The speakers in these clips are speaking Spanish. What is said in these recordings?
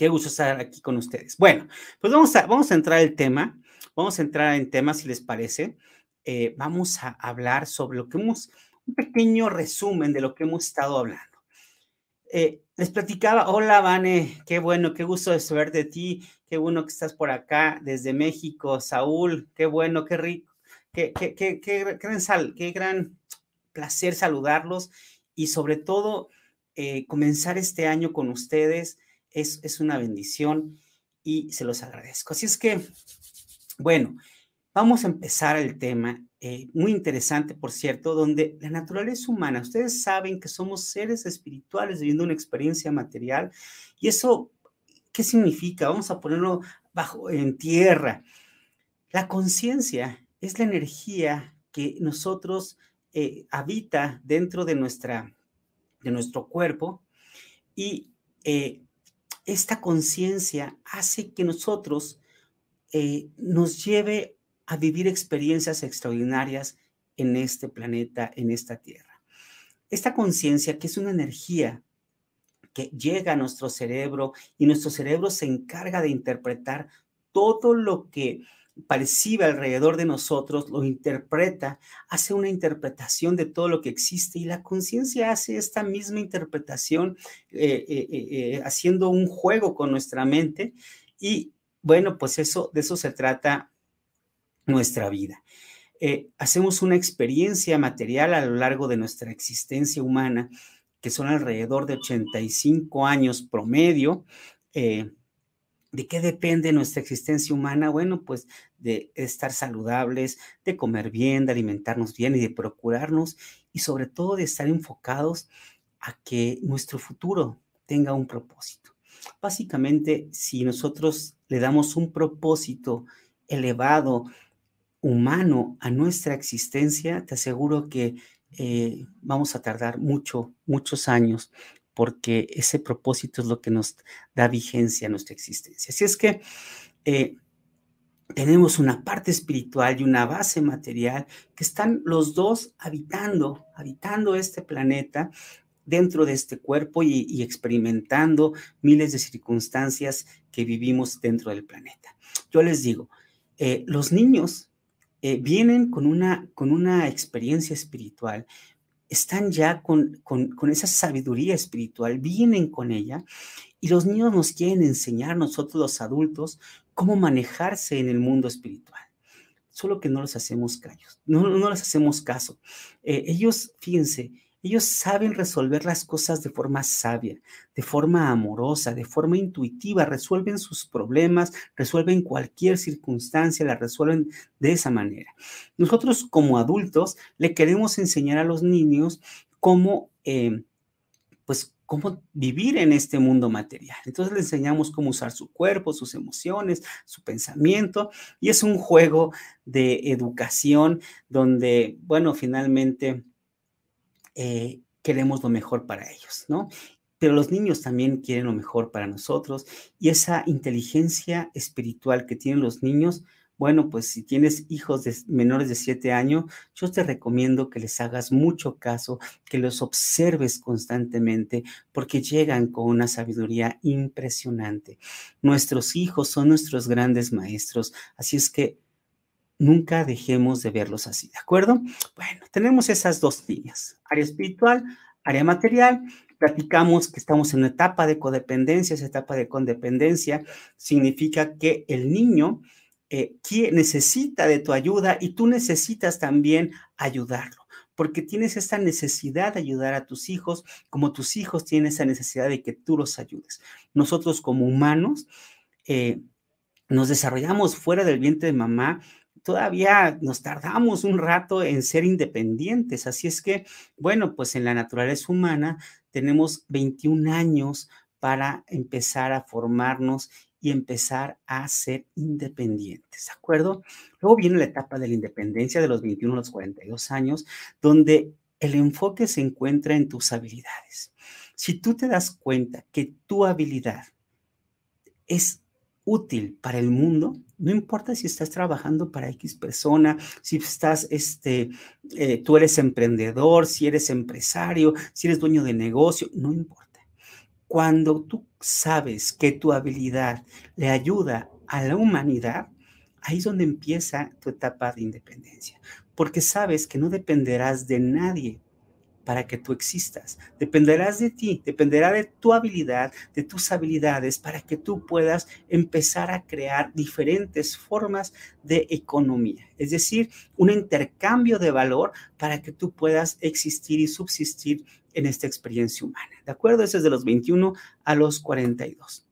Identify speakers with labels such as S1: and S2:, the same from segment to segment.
S1: Qué gusto estar aquí con ustedes. Bueno, pues vamos a, vamos a entrar al tema. Vamos a entrar en tema, si les parece. Eh, vamos a hablar sobre lo que hemos, un pequeño resumen de lo que hemos estado hablando. Eh, les platicaba, hola Vane, qué bueno, qué gusto de saber de ti, qué bueno que estás por acá desde México, Saúl, qué bueno, qué rico, qué, qué, qué, qué, gran, sal, qué gran placer saludarlos y sobre todo eh, comenzar este año con ustedes es, una bendición y se los agradezco. Así es que, bueno, vamos a empezar el tema, eh, muy interesante, por cierto, donde la naturaleza humana, ustedes saben que somos seres espirituales viviendo una experiencia material y eso, ¿qué significa? Vamos a ponerlo bajo en tierra. La conciencia es la energía que nosotros eh, habita dentro de, nuestra, de nuestro cuerpo y eh, esta conciencia hace que nosotros eh, nos lleve a vivir experiencias extraordinarias en este planeta, en esta tierra. Esta conciencia, que es una energía que llega a nuestro cerebro y nuestro cerebro se encarga de interpretar todo lo que percibe alrededor de nosotros, lo interpreta, hace una interpretación de todo lo que existe y la conciencia hace esta misma interpretación eh, eh, eh, haciendo un juego con nuestra mente y bueno, pues eso, de eso se trata nuestra vida. hacemos una experiencia material a lo largo de nuestra existencia humana, que son alrededor de 85 años promedio. ¿De qué depende nuestra existencia humana? Bueno, pues de estar saludables, de comer bien, de alimentarnos bien y de procurarnos y sobre todo de estar enfocados a que nuestro futuro tenga un propósito. Básicamente, si nosotros le damos un propósito elevado, humano a nuestra existencia, te aseguro que eh, vamos a tardar mucho, muchos años porque ese propósito es lo que nos da vigencia a nuestra existencia. Así es que eh, tenemos una parte espiritual y una base material que están los dos habitando, habitando este planeta dentro de este cuerpo y, experimentando miles de circunstancias que vivimos dentro del planeta. Yo les digo, eh, los niños eh, vienen con una, con una experiencia espiritual, están ya con, esa sabiduría espiritual, vienen con ella y los niños nos quieren enseñar, nosotros los adultos, cómo manejarse en el mundo espiritual. Solo que no les hacemos callos, no, no les hacemos caso. Eh, ellos, fíjense, ellos saben resolver las cosas de forma sabia, de forma amorosa, de forma intuitiva, resuelven sus problemas, resuelven cualquier circunstancia, la resuelven de esa manera. Nosotros como adultos le queremos enseñar a los niños cómo, eh, pues, cómo vivir en este mundo material. Entonces le enseñamos cómo usar su cuerpo, sus emociones, su pensamiento, y es un juego de educación donde, bueno, finalmente eh, queremos lo mejor para ellos, ¿no? Pero los niños también quieren lo mejor para nosotros y esa inteligencia espiritual que tienen los niños, Bueno, pues si tienes hijos menores de 7 años, yo te recomiendo que les hagas mucho caso, que los observes constantemente, porque llegan con una sabiduría impresionante. Nuestros hijos son nuestros grandes maestros, así es que nunca dejemos de verlos así, ¿de acuerdo? Bueno, tenemos esas dos líneas, área espiritual, área material. Platicamos que estamos en una etapa de codependencia. Esa etapa de codependencia significa que el niño eh, necesita de tu ayuda y tú necesitas también ayudarlo, porque tienes esta necesidad de ayudar a tus hijos, como tus hijos tienen esa necesidad de que tú los ayudes. Nosotros como humanos eh, nos desarrollamos fuera del vientre de mamá todavía nos tardamos un rato en ser independientes. Así es que, bueno, pues en la naturaleza humana tenemos 21 años para empezar a formarnos y empezar a ser independientes, ¿de acuerdo? Luego viene la etapa de la independencia de los 21 a los 42 años, donde el enfoque se encuentra en tus habilidades. Si tú te das cuenta que tu habilidad es útil para el mundo, no importa si estás trabajando para X persona, si estás, este, eh, tú eres emprendedor, si eres empresario, si eres dueño de negocio, no importa. Cuando tú sabes que tu habilidad le ayuda a la humanidad, ahí es donde empieza tu etapa de independencia, porque sabes que no dependerás de nadie para que tú existas. Dependerás de ti, dependerá de tu habilidad, de tus habilidades, para que tú puedas empezar a crear diferentes formas de economía. Es decir, un intercambio de valor para que tú puedas existir y subsistir en esta experiencia humana. ¿De acuerdo? Eso es de los 21 a los 42.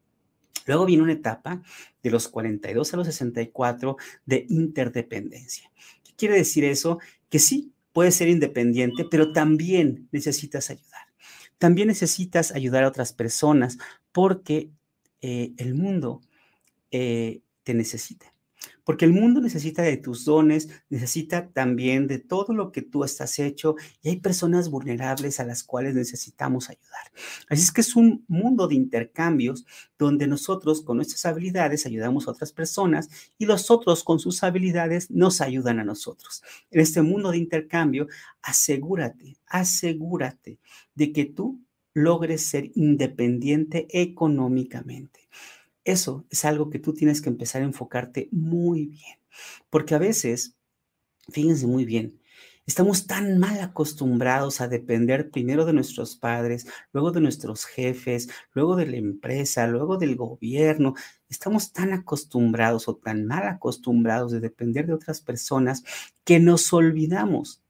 S1: Luego viene una etapa de los 42 a los 64 de interdependencia. ¿Qué quiere decir eso? Que sí, puedes ser independiente, pero también necesitas ayudar. También necesitas ayudar a otras personas porque eh, el mundo eh, te necesita porque el mundo necesita de tus dones, necesita también de todo lo que tú estás hecho y hay personas vulnerables a las cuales necesitamos ayudar. Así es que es un mundo de intercambios donde nosotros con nuestras habilidades ayudamos a otras personas y los otros con sus habilidades nos ayudan a nosotros. En este mundo de intercambio, asegúrate, asegúrate de que tú logres ser independiente económicamente. Eso es algo que tú tienes que empezar a enfocarte muy bien, porque a veces, fíjense muy bien, estamos tan mal acostumbrados a depender primero de nuestros padres, luego de nuestros jefes, luego de la empresa, luego del gobierno. Estamos tan acostumbrados o tan mal acostumbrados de depender de otras personas que nos olvidamos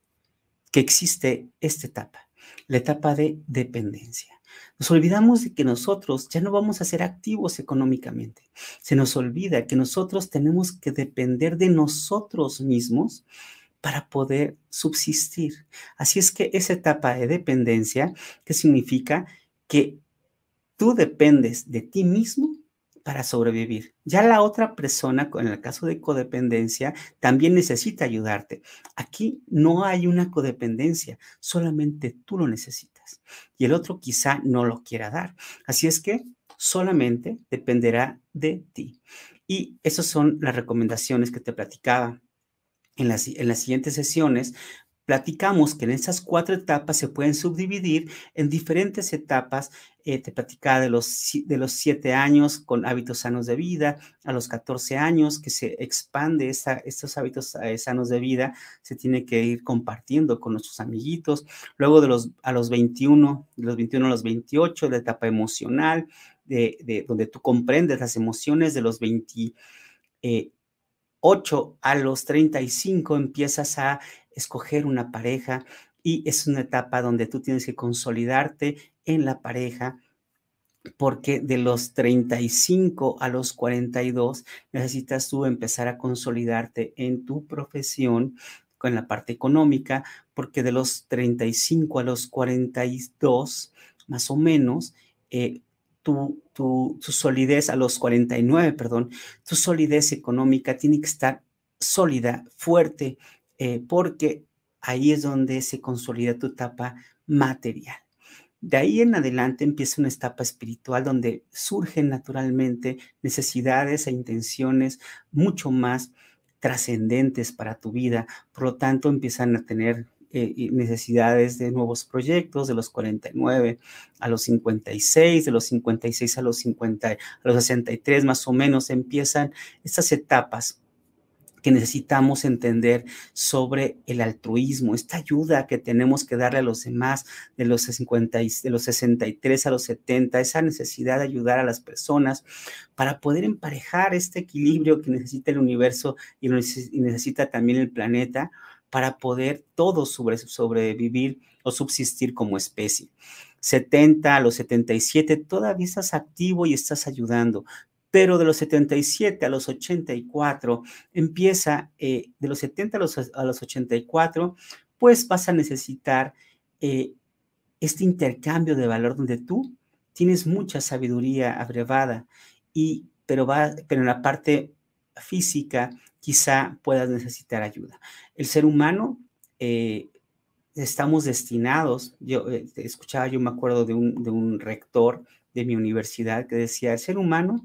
S1: que existe esta etapa, la etapa de dependencia. Nos olvidamos de que nosotros ya no vamos a ser activos económicamente. Se nos olvida que nosotros tenemos que depender de nosotros mismos para poder subsistir. Así es que esa etapa de dependencia, que significa que tú dependes de ti mismo para sobrevivir. Ya la otra persona, en el caso de codependencia, también necesita ayudarte. Aquí no hay una codependencia, solamente tú lo necesitas. Y el otro quizá no lo quiera dar. Así es que solamente dependerá de ti. Y esas son las recomendaciones que te platicaba en las, en las siguientes sesiones platicamos que en esas cuatro etapas se pueden subdividir en diferentes etapas. Eh, te platicaba de los, de los siete años con hábitos sanos de vida, a los 14 años que se expande estos hábitos eh, sanos de vida, se tiene que ir compartiendo con nuestros amiguitos. Luego de los, a los 21, de los 21 a los 28, la etapa emocional, de, de donde tú comprendes las emociones de los 28 a los 35 empiezas a escoger una pareja y es una etapa donde tú tienes que consolidarte en la pareja porque de los 35 a los 42 necesitas tú empezar a consolidarte en tu profesión con la parte económica, porque de los 35 a los 42, más o menos, eh, tu, tu, tu, solidez, a los 49, perdón, tu solidez económica tiene que estar sólida, fuerte, eh, porque ahí es donde se consolida tu etapa material. De ahí en adelante empieza una etapa espiritual donde surgen naturalmente necesidades e intenciones mucho más trascendentes para tu vida, por lo tanto empiezan a tener eh, necesidades de nuevos proyectos, de los 49 a los 56, de los 56 a los 50, a los 63 más o menos, empiezan estas etapas que necesitamos entender sobre el altruismo, esta ayuda que tenemos que darle a los demás de los, 50, de los 63 a los 70, esa necesidad de ayudar a las personas para poder emparejar este equilibrio que necesita el universo y necesita también el planeta para poder todos sobrevivir o subsistir como especie. 70 a los 77 todavía estás activo y estás ayudando, pero de los 77 a los 84 empieza, eh, de los 70 a los, a los 84, pues vas a necesitar eh, este intercambio de valor donde tú tienes mucha sabiduría abrevada, y, pero, va, pero en la parte física quizá puedas necesitar ayuda. El ser humano, eh, estamos destinados, yo escuchaba, yo me acuerdo de un, de un, rector de mi universidad que decía, el ser humano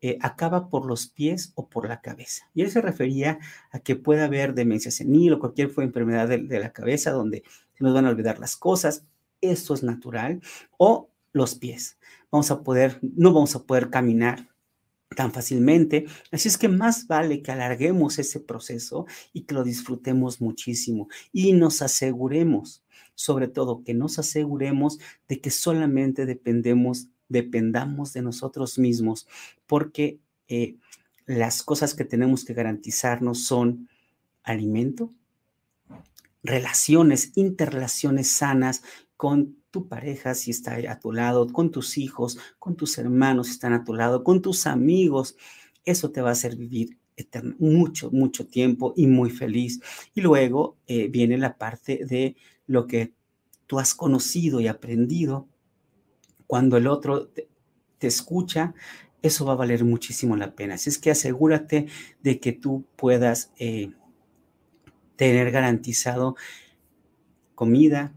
S1: eh, acaba por los pies o por la cabeza. Y él se refería a que puede haber demencia senil o cualquier enfermedad de, de la cabeza donde se nos van a olvidar las cosas. Esto es natural. O los pies. Vamos a poder, no vamos a poder caminar tan fácilmente. Así es que más vale que alarguemos ese proceso y que lo disfrutemos muchísimo y nos aseguremos, sobre todo que nos aseguremos de que solamente dependemos, dependamos de nosotros mismos, porque eh, las cosas que tenemos que garantizarnos son alimento, relaciones, interrelaciones sanas con tu pareja si está a tu lado, con tus hijos, con tus hermanos si están a tu lado, con tus amigos. Eso te va a hacer vivir mucho, mucho tiempo y muy feliz. Y luego eh, viene la parte de lo que tú has conocido y aprendido. Cuando el otro te, escucha, eso va a valer muchísimo la pena. Así es que asegúrate de que tú puedas eh, tener garantizado comida,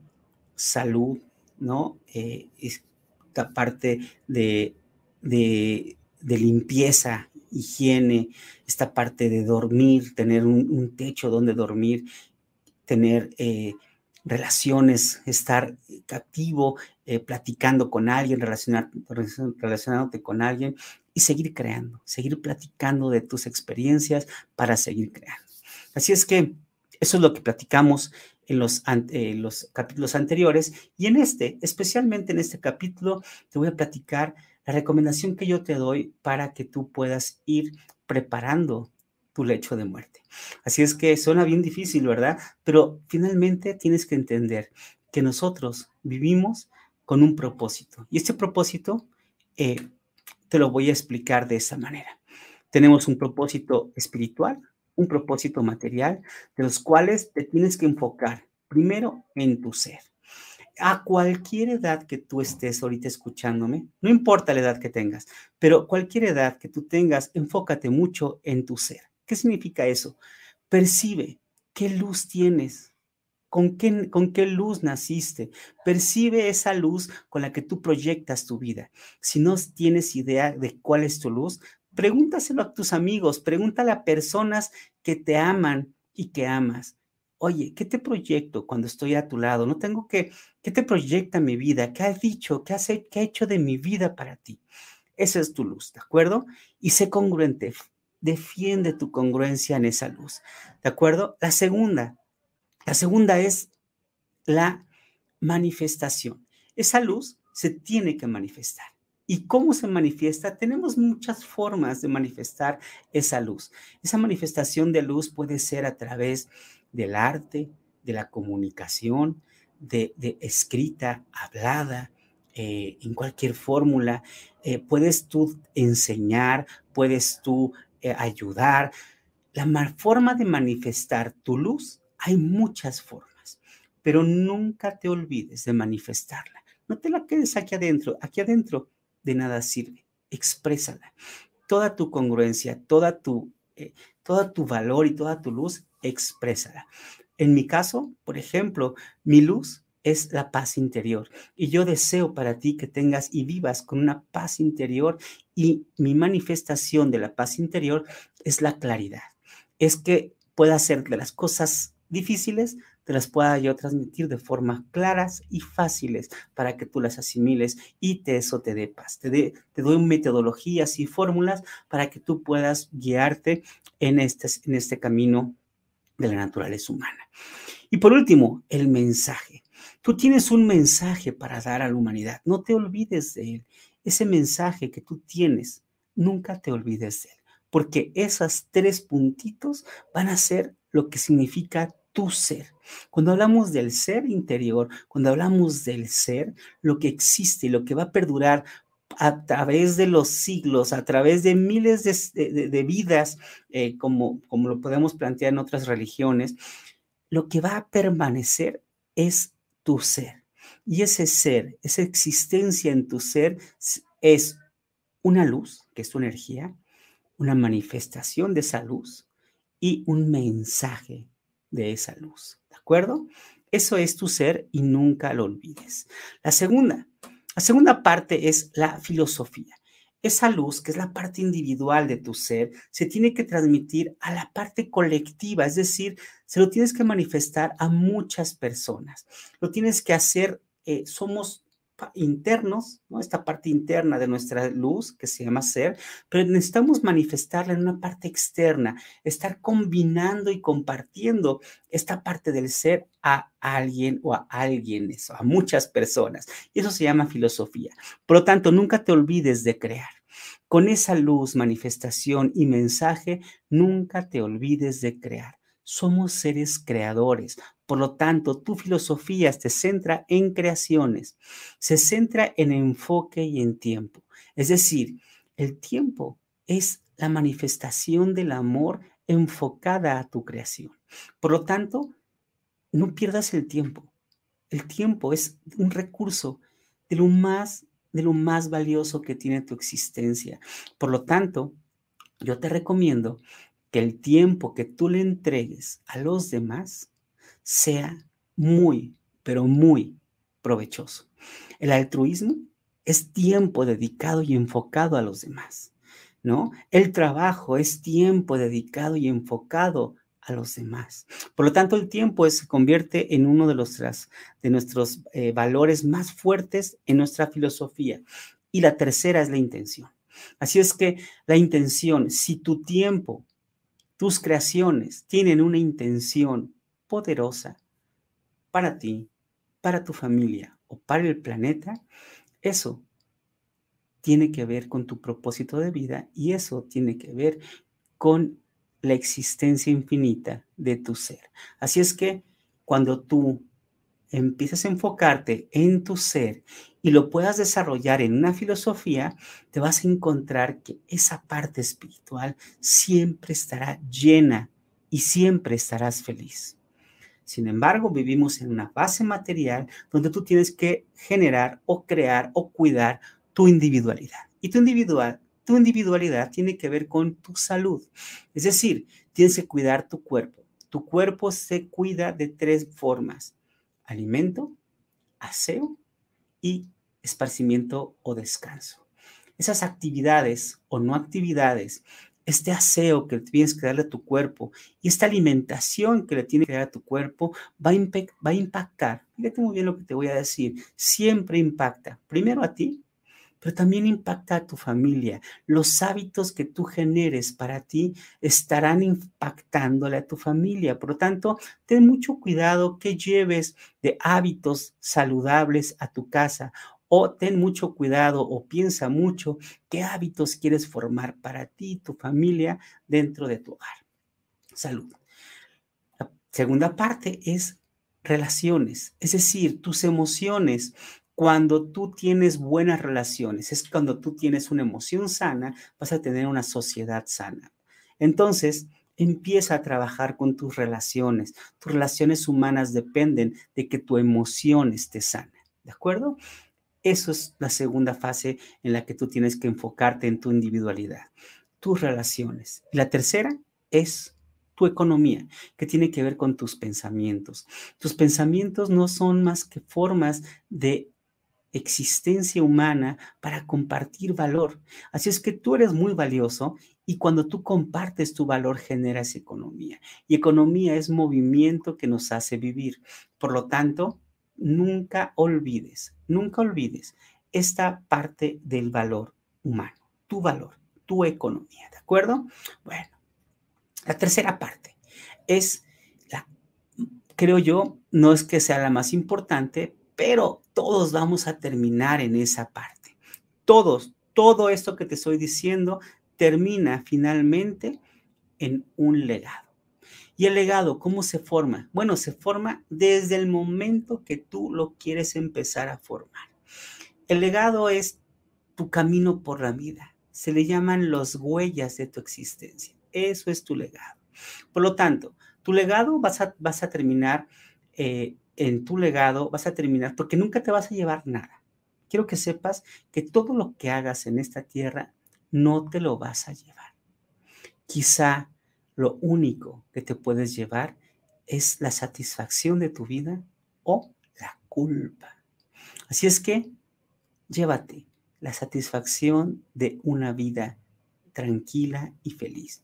S1: salud, ¿no? Eh, esta parte de, de, limpieza, higiene, esta parte de dormir, tener un, techo donde dormir, tener eh, relaciones, estar activo, eh, platicando con alguien, relacionándote con alguien y seguir creando, seguir platicando de tus experiencias para seguir creando. Así es que eso es lo que platicamos en los, los capítulos anteriores y en este, especialmente en este capítulo, te voy a platicar la recomendación que yo te doy para que tú puedas ir preparando tu lecho de muerte. Así es que suena bien difícil, ¿verdad? Pero finalmente tienes que entender que nosotros vivimos con un propósito. Y este propósito eh, te lo voy a explicar de esa manera. Tenemos un propósito espiritual, un propósito material, de los cuales te tienes que enfocar primero en tu ser. A cualquier edad que tú estés ahorita escuchándome, no importa la edad que tengas, pero cualquier edad que tú tengas, enfócate mucho en tu ser. ¿Qué significa eso? Percibe qué luz tienes, ¿Con qué, ¿Con qué, luz naciste? Percibe esa luz con la que tú proyectas tu vida. Si no tienes idea de cuál es tu luz, pregúntaselo a tus amigos, pregúntale a personas que te aman y que amas. Oye, ¿qué te proyecto cuando estoy a tu lado? No tengo que, ¿qué te proyecta mi vida? ¿Qué has dicho? ¿Qué has qué ha hecho de mi vida para ti? Esa es tu luz, ¿de acuerdo? Y sé congruente, defiende tu congruencia en esa luz, ¿de acuerdo? La segunda, la segunda es la manifestación. Esa luz se tiene que manifestar. ¿Y cómo se manifiesta? Tenemos muchas formas de manifestar esa luz. Esa manifestación de luz puede ser a través del arte, de la comunicación, de, escrita, hablada, eh, en cualquier fórmula. Eh, puedes tú enseñar, puedes tú eh, ayudar. La forma de manifestar tu luz, hay muchas formas, pero nunca te olvides de manifestarla. No te la quedes aquí adentro. Aquí adentro de nada sirve. Exprésala. Toda tu congruencia, toda tu, eh, toda tu valor y toda tu luz, exprésala. En mi caso, por ejemplo, mi luz es la paz interior. Y yo deseo para ti que tengas y vivas con una paz interior y mi manifestación de la paz interior es la claridad es que pueda hacer de las cosas difíciles, te las pueda yo transmitir de forma claras y fáciles para que tú las asimiles y te, eso te dé paz. Te, te doy metodologías y fórmulas para que tú puedas guiarte en este, en este camino de la naturaleza humana. Y por último, el mensaje. Tú tienes un mensaje para dar a la humanidad. No te olvides de él. Ese mensaje que tú tienes, nunca te olvides de él. Porque esos tres puntitos van a ser lo que significa tu ser. Cuando hablamos del ser interior, cuando hablamos del ser, lo que existe, lo que va a perdurar a través de los siglos, a través de miles de, vidas, eh, como, como lo podemos plantear en otras religiones, lo que va a permanecer es tu ser. Y ese ser, esa existencia en tu ser es una luz, que es tu energía, una manifestación de esa luz y un mensaje de esa luz. ¿De acuerdo? Eso es tu ser y nunca lo olvides. La segunda, la segunda parte es la filosofía. Esa luz, que es la parte individual de tu ser, se tiene que transmitir a la parte colectiva, es decir, se lo tienes que manifestar a muchas personas. Lo tienes que hacer, eh, somos internos, ¿no? esta parte interna de nuestra luz que se llama ser, pero necesitamos manifestarla en una parte externa, estar combinando y compartiendo esta parte del ser a alguien o a alguien, eso, a muchas personas. Y eso se llama filosofía. Por lo tanto, nunca te olvides de crear. Con esa luz, manifestación y mensaje, nunca te olvides de crear. Somos seres creadores. Por lo tanto, tu filosofía se centra en creaciones, se centra en enfoque y en tiempo. Es decir, el tiempo es la manifestación del amor enfocada a tu creación. Por lo tanto, no pierdas el tiempo. El tiempo es un recurso de lo más de lo más valioso que tiene tu existencia. Por lo tanto, yo te recomiendo que el tiempo que tú le entregues a los demás sea muy, pero muy provechoso. El altruismo es tiempo dedicado y enfocado a los demás, ¿no? El trabajo es tiempo dedicado y enfocado a los demás. Por lo tanto, el tiempo se convierte en uno de, los, de nuestros eh, valores más fuertes en nuestra filosofía. Y la tercera es la intención. Así es que la intención, si tu tiempo tus creaciones tienen una intención poderosa para ti, para tu familia o para el planeta, eso tiene que ver con tu propósito de vida y eso tiene que ver con la existencia infinita de tu ser. Así es que cuando tú empiezas a enfocarte en tu ser y lo puedas desarrollar en una filosofía, te vas a encontrar que esa parte espiritual siempre estará llena y siempre estarás feliz. Sin embargo, vivimos en una base material donde tú tienes que generar o crear o cuidar tu individualidad. Y tu, individual, tu individualidad tiene que ver con tu salud. Es decir, tienes que cuidar tu cuerpo. Tu cuerpo se cuida de tres formas alimento, aseo y esparcimiento o descanso. Esas actividades o no actividades, este aseo que tienes que darle a tu cuerpo y esta alimentación que le tienes que dar a tu cuerpo va a, va a impactar. Fíjate muy bien lo que te voy a decir. Siempre impacta primero a ti pero también impacta a tu familia. Los hábitos que tú generes para ti estarán impactándole a tu familia. Por lo tanto, ten mucho cuidado que lleves de hábitos saludables a tu casa o ten mucho cuidado o piensa mucho qué hábitos quieres formar para ti tu familia dentro de tu hogar. Salud. La segunda parte es relaciones, es decir, tus emociones, cuando tú tienes buenas relaciones, es cuando tú tienes una emoción sana, vas a tener una sociedad sana. Entonces, empieza a trabajar con tus relaciones. Tus relaciones humanas dependen de que tu emoción esté sana. ¿De acuerdo? Eso es la segunda fase en la que tú tienes que enfocarte en tu individualidad, tus relaciones. Y la tercera es tu economía, que tiene que ver con tus pensamientos. Tus pensamientos no son más que formas de existencia humana para compartir valor. Así es que tú eres muy valioso Y cuando tú compartes tu valor, generas economía. Y economía es movimiento que nos hace vivir. Por lo tanto, nunca olvides, nunca olvides esta parte del valor humano, tu valor, tu economía, ¿de acuerdo? Bueno, la tercera parte es, la, creo yo, no es que sea la más importante, pero todos vamos a terminar en esa parte. Todos, todo esto que te estoy diciendo termina finalmente en un legado. ¿Y el legado cómo se forma? Bueno, se forma desde el momento que tú lo quieres empezar a formar. El legado es tu camino por la vida. Se le llaman los huellas de tu existencia. Eso es tu legado. Por lo tanto, tu legado vas a, vas a terminar, eh, en tu legado vas a terminar porque nunca te vas a llevar nada. Quiero que sepas que todo lo que hagas en esta tierra no te lo vas a llevar. Quizá lo único que te puedes llevar es la satisfacción de tu vida o la culpa. Así es que llévate la satisfacción de una vida tranquila y feliz.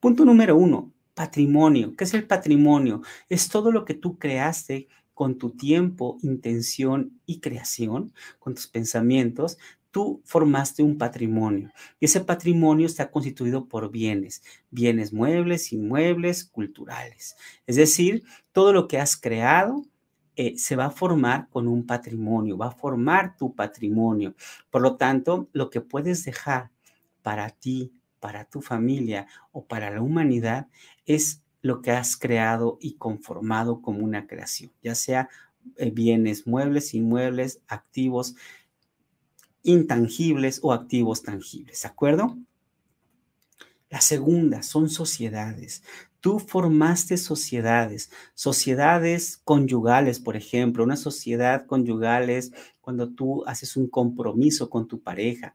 S1: Punto número uno, patrimonio. ¿Qué es el patrimonio? Es todo lo que tú creaste con tu tiempo, intención y creación, con tus pensamientos, tú formaste un patrimonio y ese patrimonio está constituido por bienes, bienes muebles, inmuebles, culturales. Es decir, todo lo que has creado eh, se va a formar con un patrimonio, va a formar tu patrimonio. Por lo tanto, lo que puedes dejar para ti, para tu familia o para la humanidad es lo que has creado y conformado como una creación, ya sea eh, bienes muebles, inmuebles, activos, intangibles o activos tangibles, ¿de acuerdo? La segunda son sociedades. Tú formaste sociedades, sociedades conyugales, por ejemplo, una sociedad conyugal es cuando tú haces un compromiso con tu pareja,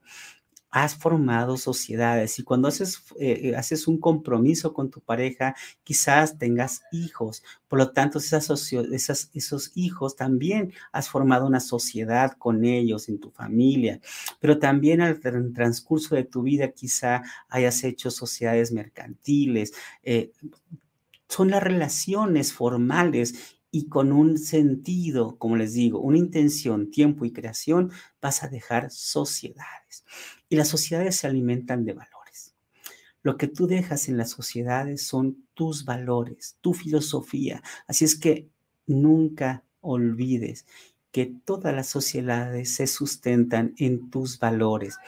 S1: has formado sociedades y cuando haces, eh, eh, haces un compromiso con tu pareja, quizás tengas hijos. Por lo tanto, esas, esas, esos hijos también has formado una sociedad con ellos, en tu familia. Pero también al transcurso de tu vida quizá hayas hecho sociedades mercantiles. Eh, son las relaciones formales y con un sentido, como les digo, una intención, tiempo y creación, vas a dejar sociedades. Y las sociedades se alimentan de valores. Lo que tú dejas en las sociedades son tus valores, tu filosofía. Así es que nunca olvides que todas las sociedades se sustentan en tus valores,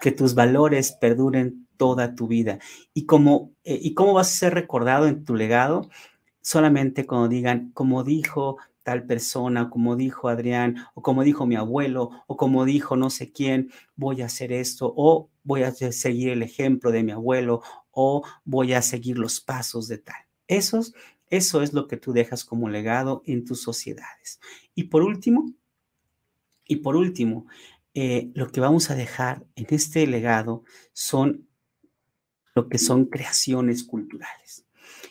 S1: que tus valores perduren toda tu vida. ¿Y cómo, eh, y cómo vas a ser recordado en tu legado? solamente cuando digan, como dijo tal persona, como dijo Adrián, o como dijo mi abuelo, o como dijo no sé quién, voy a hacer esto, o voy a seguir el ejemplo de mi abuelo, o voy a seguir los pasos de tal. Esos, eso es lo que tú dejas como legado en tus sociedades. Y por último, y por último, eh, lo que vamos a dejar en este legado son lo que son creaciones culturales.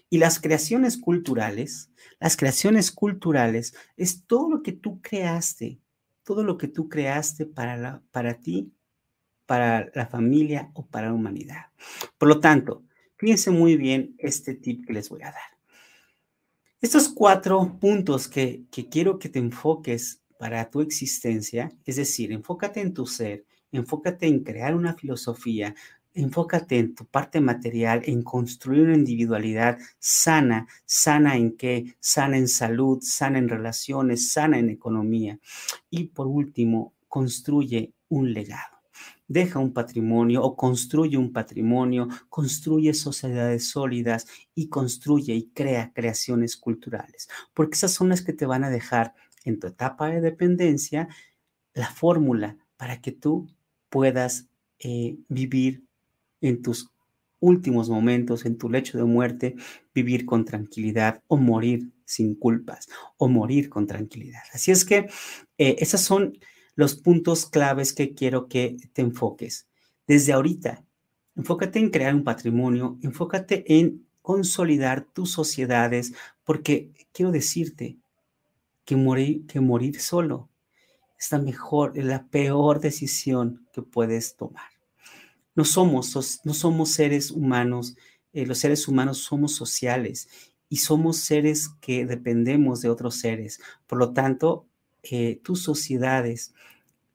S1: Y las creaciones culturales, las creaciones culturales es todo lo que tú creaste, todo lo que tú creaste para, la, para ti, para la familia o para la humanidad. Por lo tanto, fíjense muy bien este tip que les voy a dar. Estos cuatro puntos que, que quiero que te enfoques para tu existencia, es decir, enfócate en tu ser, enfócate en crear una filosofía, enfócate en tu parte material, en construir una individualidad sana, sana en qué, sana en salud, sana en relaciones, sana en economía. Y por último, construye un legado. Deja un patrimonio o construye un patrimonio, construye sociedades sólidas y construye y crea creaciones culturales, porque esas son las que te van a dejar en tu etapa de dependencia la fórmula para que tú puedas eh, vivir en tus últimos momentos, en tu lecho de muerte, vivir con tranquilidad o morir sin culpas o morir con tranquilidad. Así es que eh, esos son los puntos claves que quiero que te enfoques. Desde ahorita, enfócate en crear un patrimonio, enfócate en consolidar tus sociedades, porque quiero decirte que morir, que morir solo es la mejor, es la peor decisión que puedes tomar. No somos, no somos seres humanos, eh, los seres humanos somos sociales y somos seres que dependemos de otros seres. Por lo tanto, eh, tus sociedades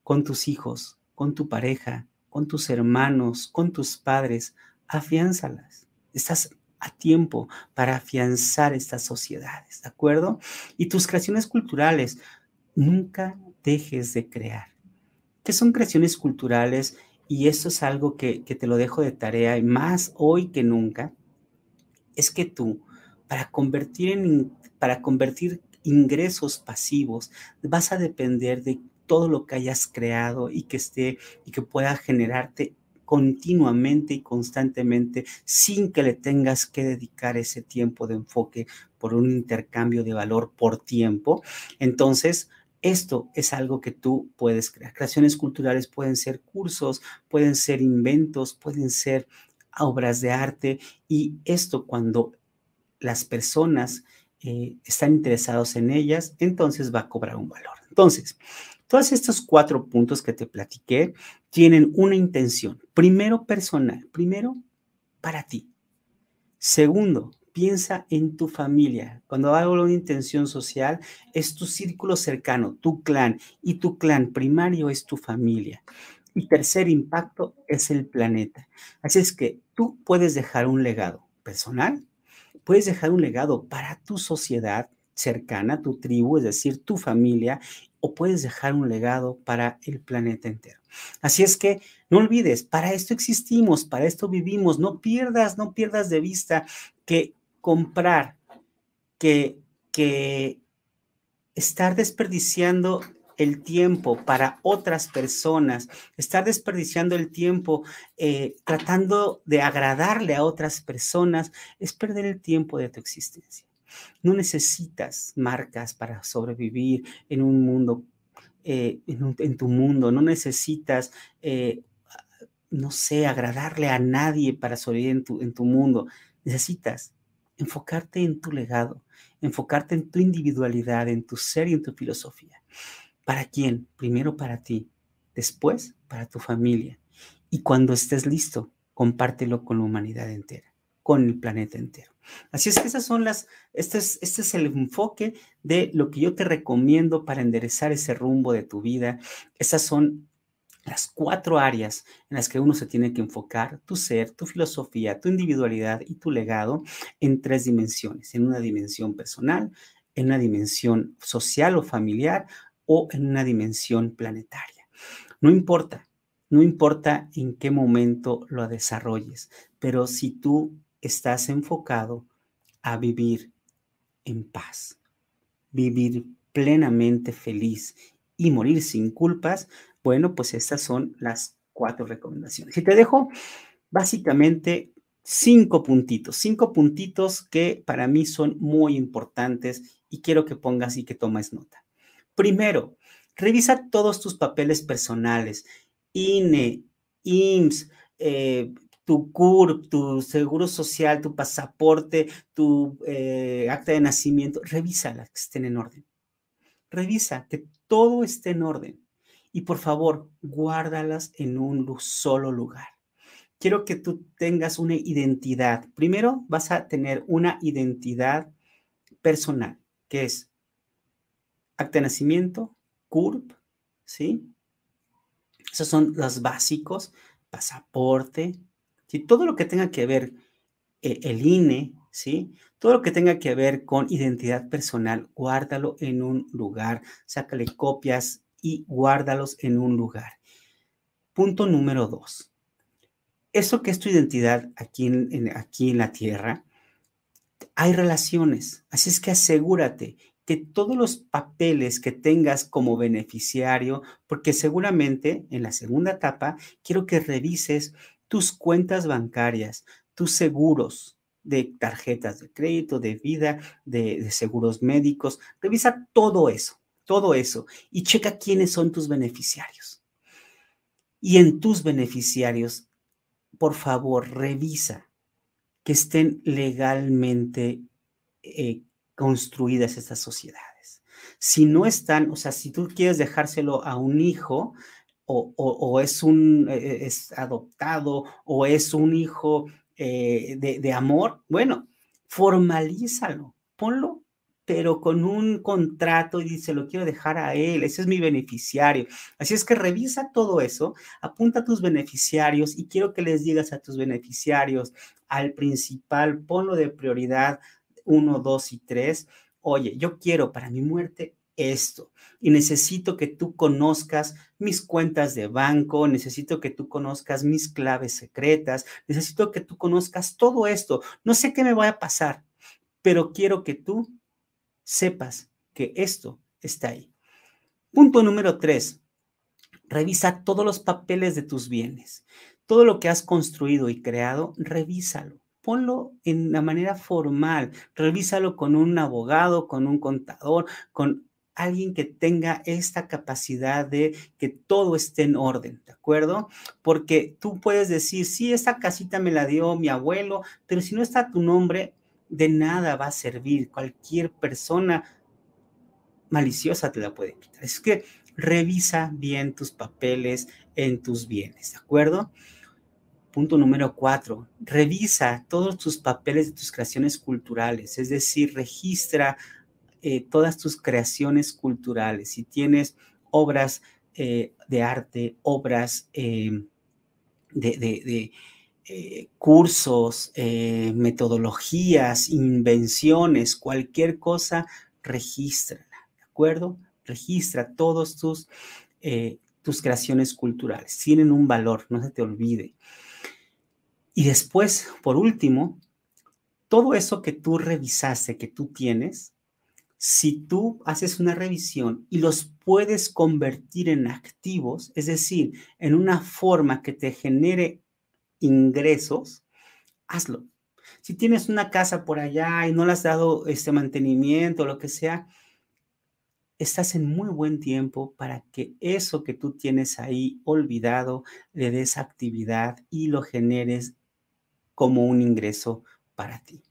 S1: con tus hijos, con tu pareja, con tus hermanos, con tus padres, afiánzalas. Estás a tiempo para afianzar estas sociedades, ¿de acuerdo? Y tus creaciones culturales, nunca dejes de crear. ¿Qué son creaciones culturales? Y esto es algo que, que te lo dejo de tarea, y más hoy que nunca, es que tú, para convertir, para convertir ingresos pasivos, vas a depender de todo lo que hayas creado y que esté y que pueda generarte continuamente y constantemente sin que le tengas que dedicar ese tiempo de enfoque por un intercambio de valor por tiempo. Entonces, esto es algo que tú puedes crear. Creaciones culturales pueden ser cursos, pueden ser inventos, pueden ser obras de arte y esto cuando las personas eh, están interesados en ellas, entonces va a cobrar un valor. Entonces, todos estos cuatro puntos que te platiqué tienen una intención. Primero, personal. Primero, para ti. Segundo, piensa en tu familia. Cuando hago una intención social, es tu círculo cercano, tu clan, y tu clan primario es tu familia. Y tercer impacto es el planeta. Así es que tú puedes dejar un legado personal, puedes dejar un legado para tu sociedad cercana, tu tribu, es decir, tu familia, o puedes dejar un legado para el planeta entero. Así es que no olvides, para esto existimos, para esto vivimos, no pierdas, no pierdas de vista que comprar, que, que estar desperdiciando el tiempo para otras personas, estar desperdiciando el tiempo eh, tratando de agradarle a otras personas, es perder el tiempo de tu existencia. No necesitas marcas para sobrevivir en un mundo, eh, en, tu mundo, no necesitas, eh, no sé, agradarle a nadie para sobrevivir en tu, en tu mundo. Necesitas enfocarte en tu legado, enfocarte en tu individualidad, en tu ser y en tu filosofía. ¿Para quién? Primero para ti, después para tu familia. Y cuando estés listo, compártelo con la humanidad entera, con el planeta entero. Así es que esas son las, este es, este es el enfoque de lo que yo te recomiendo para enderezar ese rumbo de tu vida. Esas son las cuatro áreas en las que uno se tiene que enfocar, tu ser, tu filosofía, tu individualidad y tu legado en tres dimensiones, en una dimensión personal, en una dimensión social o familiar o en una dimensión planetaria. No importa, no importa en qué momento lo desarrolles, pero si tú estás enfocado a vivir en paz, vivir plenamente feliz y morir sin culpas, bueno, pues estas son las cuatro recomendaciones. Y te dejo básicamente cinco puntitos, cinco puntitos que para mí son muy importantes y quiero que pongas y que tomes nota. Primero, revisa todos tus papeles personales, INE, IMSS, eh, tu CURP, tu seguro social, tu pasaporte, tu eh, acta de nacimiento, revísala que estén en orden. Revisa que todo esté en orden. Y por favor, guárdalas en un solo lugar. Quiero que tú tengas una identidad. Primero vas a tener una identidad personal, que es acta de nacimiento, CURP, ¿sí? Esos son los básicos, pasaporte, ¿sí? todo lo que tenga que ver eh, el INE, ¿sí? Todo lo que tenga que ver con identidad personal, guárdalo en un lugar, sácale copias y guárdalos en un lugar. Punto número dos. Eso que es tu identidad aquí en, aquí en la Tierra, hay relaciones, así es que asegúrate que todos los papeles que tengas como beneficiario, porque seguramente en la segunda etapa quiero que revises tus cuentas bancarias, tus seguros de tarjetas de crédito, de vida, de, seguros médicos. Revisa todo eso, todo eso y checa quiénes son tus beneficiarios. Y en tus beneficiarios, por favor, revisa que estén legalmente eh, construidas estas sociedades. Si no están, o sea, si tú quieres dejárselo a un hijo, o, es un eh, es adoptado o es un hijo eh, de, de amor, bueno, formalízalo, ponlo pero con un contrato y dice, lo quiero dejar a él, ese es mi beneficiario. Así es que revisa todo eso, apunta a tus beneficiarios y quiero que les digas a tus beneficiarios, al principal, ponlo de prioridad uno, dos y tres. Oye, yo quiero para mi muerte esto y necesito que tú conozcas mis cuentas de banco, necesito que tú conozcas mis claves secretas, necesito que tú conozcas todo esto. No sé qué me va a pasar, pero quiero que tú sepas que esto está ahí. Punto número tres, revisa todos los papeles de tus bienes. Todo lo que has construido y creado, revísalo. Ponlo en la manera formal, revísalo con un abogado, con un contador, con alguien que tenga esta capacidad de que todo esté en orden, ¿de acuerdo? Porque tú puedes decir, sí, esta casita me la dio mi abuelo, pero si no está tu nombre, de nada va a servir. Cualquier persona maliciosa te la puede quitar. Es que revisa bien tus papeles en tus bienes, ¿de acuerdo? Punto número cuatro, revisa todos tus papeles de tus creaciones culturales, es decir, registra eh, todas tus creaciones culturales. Si tienes obras eh, de arte, obras eh, de eh, cursos, metodologías, invenciones, cualquier cosa, regístrala, ¿de acuerdo? Registra todos tus, tus creaciones culturales. Tienen un valor, no se te olvide. Y después, por último, todo eso que tú revisaste, que tú tienes, si tú haces una revisión y los puedes convertir en activos, es decir, en una forma que te genere ingresos, hazlo. Si tienes una casa por allá y no le has dado este mantenimiento lo que sea, estás en muy buen tiempo para que eso que tú tienes ahí olvidado le des actividad y lo generes como un ingreso para ti.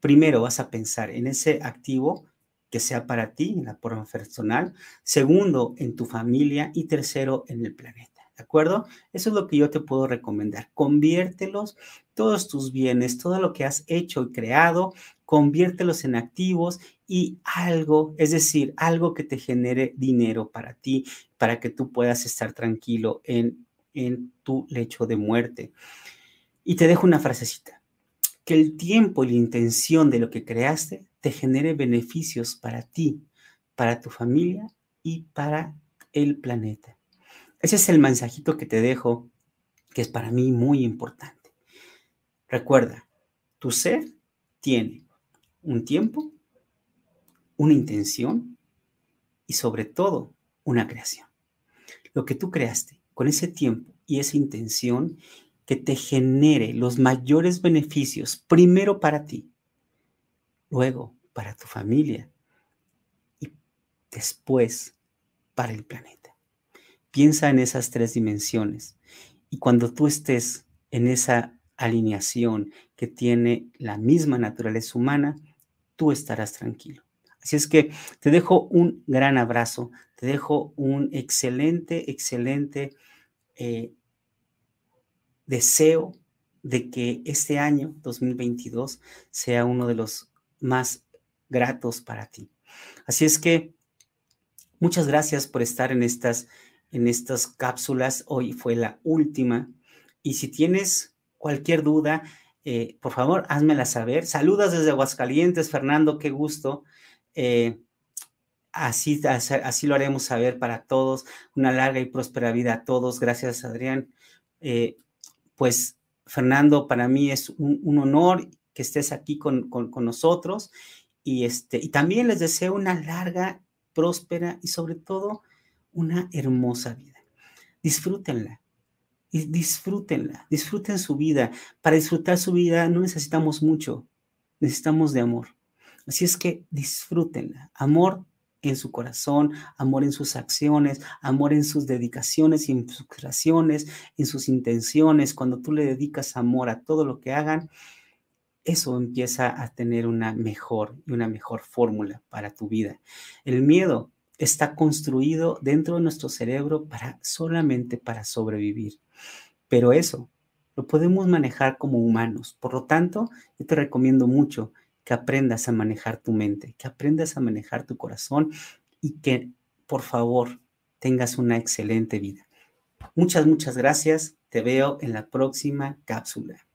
S1: Primero vas a pensar en ese activo que sea para ti, en la forma personal. Segundo, en tu familia. Y tercero, en el planeta. ¿De acuerdo? Eso es lo que yo te puedo recomendar. Conviértelos, todos tus bienes, todo lo que has hecho y creado, conviértelos en activos y algo, es decir, algo que te genere dinero para ti, para que tú puedas estar tranquilo en, en tu lecho de muerte. Y te dejo una frasecita. Que el tiempo y la intención de lo que creaste te genere beneficios para ti, para tu familia y para el planeta. Ese es el mensajito que te dejo, que es para mí muy importante. Recuerda, tu ser tiene un tiempo, una intención y sobre todo una creación. Lo que tú creaste con ese tiempo y esa intención que te genere los mayores beneficios, primero para ti, luego para tu familia y después para el planeta. Piensa en esas tres dimensiones y cuando tú estés en esa alineación que tiene la misma naturaleza humana, tú estarás tranquilo. Así es que te dejo un gran abrazo, te dejo un excelente, excelente eh, deseo de que este año 2022 sea uno de los más gratos para ti. Así es que muchas gracias por estar en estas en estas cápsulas. Hoy fue la última. Y si tienes cualquier duda, eh, por favor, házmela saber. Saludas desde Aguascalientes, Fernando, qué gusto. Eh, así, así lo haremos saber para todos. Una larga y próspera vida a todos. Gracias, Adrián. Eh, pues, Fernando, para mí es un, honor que estés aquí con, con, nosotros. Y, este, y también les deseo una larga, próspera y sobre todo una hermosa vida. Disfrútenla. Disfrútenla, disfruten su vida. Para disfrutar su vida no necesitamos mucho, necesitamos de amor. Así es que disfrútenla. Amor en su corazón, amor en sus acciones, amor en sus dedicaciones y en sus creaciones, en sus intenciones. Cuando tú le dedicas amor a todo lo que hagan, eso empieza a tener una mejor y una mejor fórmula para tu vida. El miedo está construido dentro de nuestro cerebro para solamente para sobrevivir. Pero eso lo podemos manejar como humanos. Por lo tanto, yo te recomiendo mucho que aprendas a manejar tu mente, que aprendas a manejar tu corazón y que, por favor, tengas una excelente vida. Muchas, muchas gracias. Te veo en la próxima cápsula.